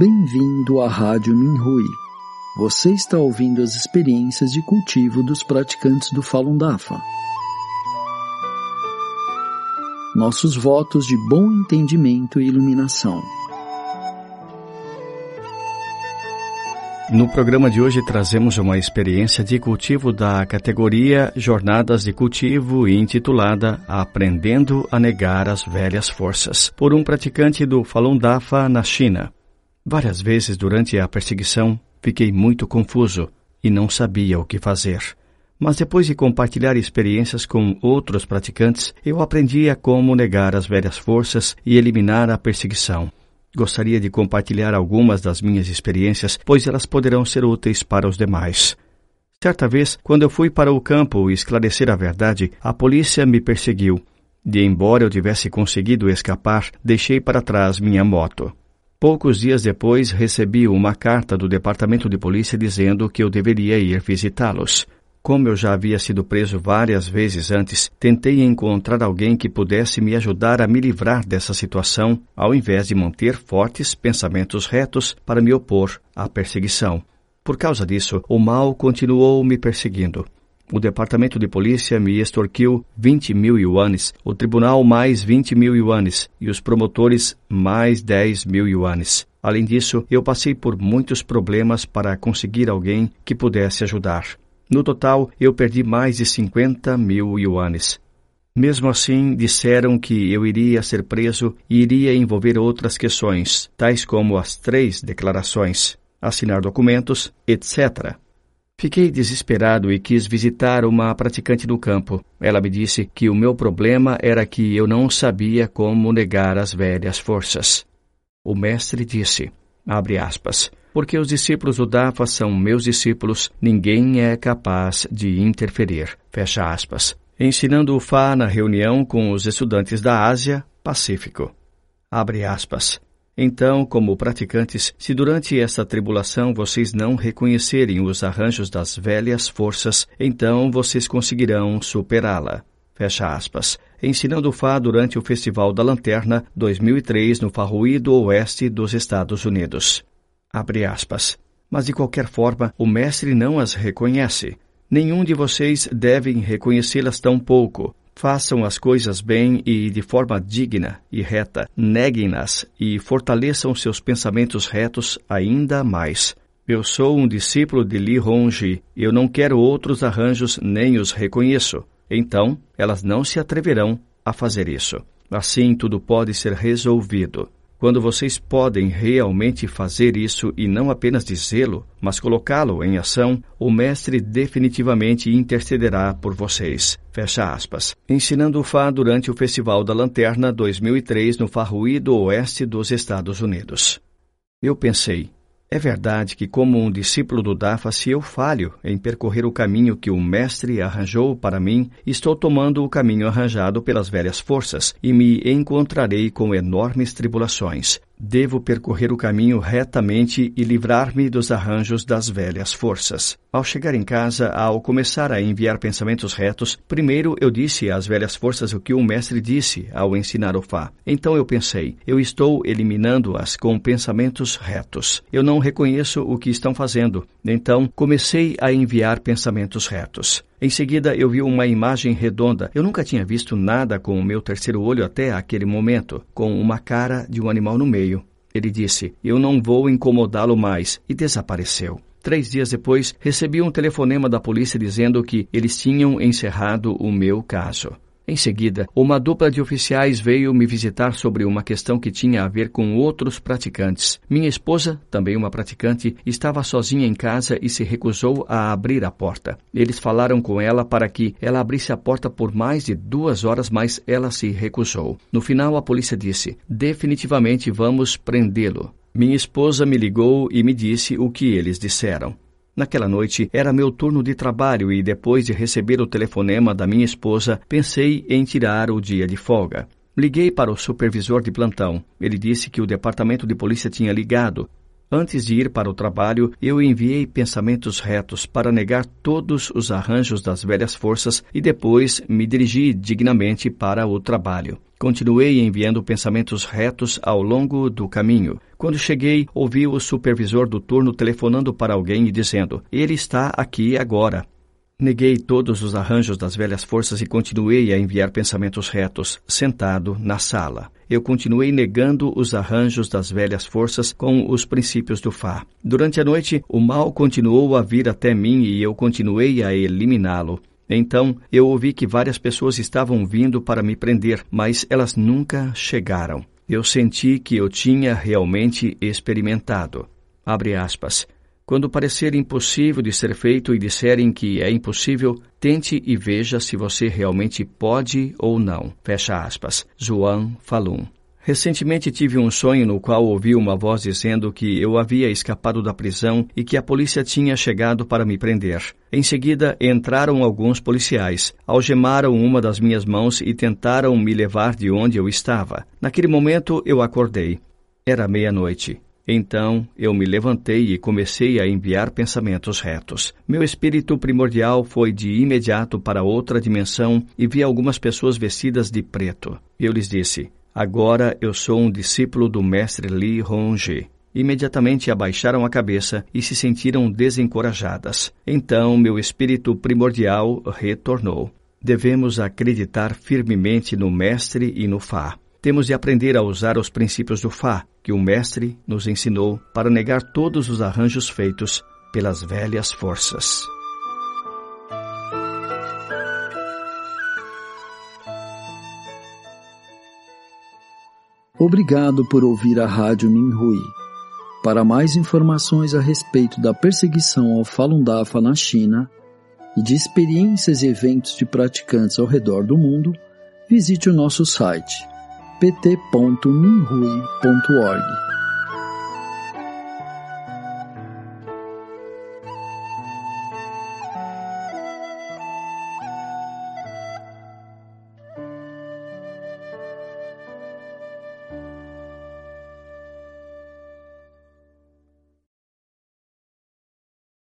Bem-vindo à Rádio Minhui. Você está ouvindo as experiências de cultivo dos praticantes do Falun Dafa. Nossos votos de bom entendimento e iluminação. No programa de hoje trazemos uma experiência de cultivo da categoria Jornadas de Cultivo intitulada Aprendendo a Negar as Velhas Forças, por um praticante do Falun Dafa na China. Várias vezes durante a perseguição fiquei muito confuso e não sabia o que fazer. Mas depois de compartilhar experiências com outros praticantes, eu aprendi a como negar as velhas forças e eliminar a perseguição. Gostaria de compartilhar algumas das minhas experiências, pois elas poderão ser úteis para os demais. Certa vez, quando eu fui para o campo esclarecer a verdade, a polícia me perseguiu. E embora eu tivesse conseguido escapar, deixei para trás minha moto. Poucos dias depois, recebi uma carta do departamento de polícia dizendo que eu deveria ir visitá-los. Como eu já havia sido preso várias vezes antes, tentei encontrar alguém que pudesse me ajudar a me livrar dessa situação, ao invés de manter fortes pensamentos retos para me opor à perseguição. Por causa disso, o mal continuou me perseguindo. O departamento de polícia me extorquiu 20 mil yuanes, o tribunal mais 20 mil yuanes e os promotores mais 10 mil yuanes. Além disso, eu passei por muitos problemas para conseguir alguém que pudesse ajudar. No total, eu perdi mais de 50 mil yuanes. Mesmo assim, disseram que eu iria ser preso e iria envolver outras questões, tais como as três declarações, assinar documentos, etc. Fiquei desesperado e quis visitar uma praticante no campo. Ela me disse que o meu problema era que eu não sabia como negar as velhas forças. O mestre disse, abre aspas, porque os discípulos do Dafa são meus discípulos, ninguém é capaz de interferir. Fecha aspas. Ensinando o Fá na reunião com os estudantes da Ásia, Pacífico. Abre aspas. Então, como praticantes, se durante esta tribulação vocês não reconhecerem os arranjos das velhas forças, então vocês conseguirão superá-la. Fecha aspas. Ensinando Fá durante o Festival da Lanterna 2003 no Farrui do Oeste dos Estados Unidos. Abre aspas. Mas de qualquer forma, o mestre não as reconhece. Nenhum de vocês devem reconhecê-las tão pouco. Façam as coisas bem e de forma digna e reta. Neguem-nas e fortaleçam seus pensamentos retos ainda mais. Eu sou um discípulo de Li Hongji. Eu não quero outros arranjos nem os reconheço. Então, elas não se atreverão a fazer isso. Assim, tudo pode ser resolvido. Quando vocês podem realmente fazer isso e não apenas dizê-lo, mas colocá-lo em ação, o Mestre definitivamente intercederá por vocês. Fecha aspas. Ensinando o Fá durante o Festival da Lanterna 2003 no Farrui do Oeste dos Estados Unidos. Eu pensei, é verdade que, como um discípulo do Dafa, se eu falho em percorrer o caminho que o Mestre arranjou para mim, estou tomando o caminho arranjado pelas velhas forças e me encontrarei com enormes tribulações. Devo percorrer o caminho retamente e livrar-me dos arranjos das velhas forças. Ao chegar em casa, ao começar a enviar pensamentos retos, primeiro eu disse às velhas forças o que o mestre disse ao ensinar o Fá. Então eu pensei, eu estou eliminando-as com pensamentos retos. Eu não reconheço o que estão fazendo. Então comecei a enviar pensamentos retos. Em seguida, eu vi uma imagem redonda. Eu nunca tinha visto nada com o meu terceiro olho até aquele momento, com uma cara de um animal no meio. Ele disse: Eu não vou incomodá-lo mais, e desapareceu. Três dias depois, recebi um telefonema da polícia dizendo que eles tinham encerrado o meu caso. Em seguida, uma dupla de oficiais veio me visitar sobre uma questão que tinha a ver com outros praticantes. Minha esposa, também uma praticante, estava sozinha em casa e se recusou a abrir a porta. Eles falaram com ela para que ela abrisse a porta por mais de duas horas, mas ela se recusou. No final, a polícia disse: Definitivamente vamos prendê-lo. Minha esposa me ligou e me disse o que eles disseram. Naquela noite era meu turno de trabalho e depois de receber o telefonema da minha esposa, pensei em tirar o dia de folga. Liguei para o supervisor de plantão. Ele disse que o departamento de polícia tinha ligado. Antes de ir para o trabalho, eu enviei pensamentos retos para negar todos os arranjos das velhas forças e depois me dirigi dignamente para o trabalho. Continuei enviando pensamentos retos ao longo do caminho. Quando cheguei, ouvi o supervisor do turno telefonando para alguém e dizendo: Ele está aqui agora. Neguei todos os arranjos das velhas forças e continuei a enviar pensamentos retos, sentado na sala. Eu continuei negando os arranjos das velhas forças com os princípios do Fá. Durante a noite, o mal continuou a vir até mim e eu continuei a eliminá-lo. Então eu ouvi que várias pessoas estavam vindo para me prender, mas elas nunca chegaram. Eu senti que eu tinha realmente experimentado. Abre aspas. Quando parecer impossível de ser feito e disserem que é impossível, tente e veja se você realmente pode ou não. Fecha aspas. João Falun. Recentemente tive um sonho no qual ouvi uma voz dizendo que eu havia escapado da prisão e que a polícia tinha chegado para me prender. Em seguida, entraram alguns policiais, algemaram uma das minhas mãos e tentaram me levar de onde eu estava. Naquele momento, eu acordei. Era meia-noite. Então eu me levantei e comecei a enviar pensamentos retos. Meu espírito primordial foi de imediato para outra dimensão e vi algumas pessoas vestidas de preto. Eu lhes disse: Agora eu sou um discípulo do mestre Li Hongji. Imediatamente abaixaram a cabeça e se sentiram desencorajadas. Então meu espírito primordial retornou. Devemos acreditar firmemente no Mestre e no Fá. Temos de aprender a usar os princípios do Fá, que o Mestre nos ensinou para negar todos os arranjos feitos pelas velhas forças. Obrigado por ouvir a Rádio Minhui. Para mais informações a respeito da perseguição ao Falun Dafa na China e de experiências e eventos de praticantes ao redor do mundo, visite o nosso site pt.minrui.org.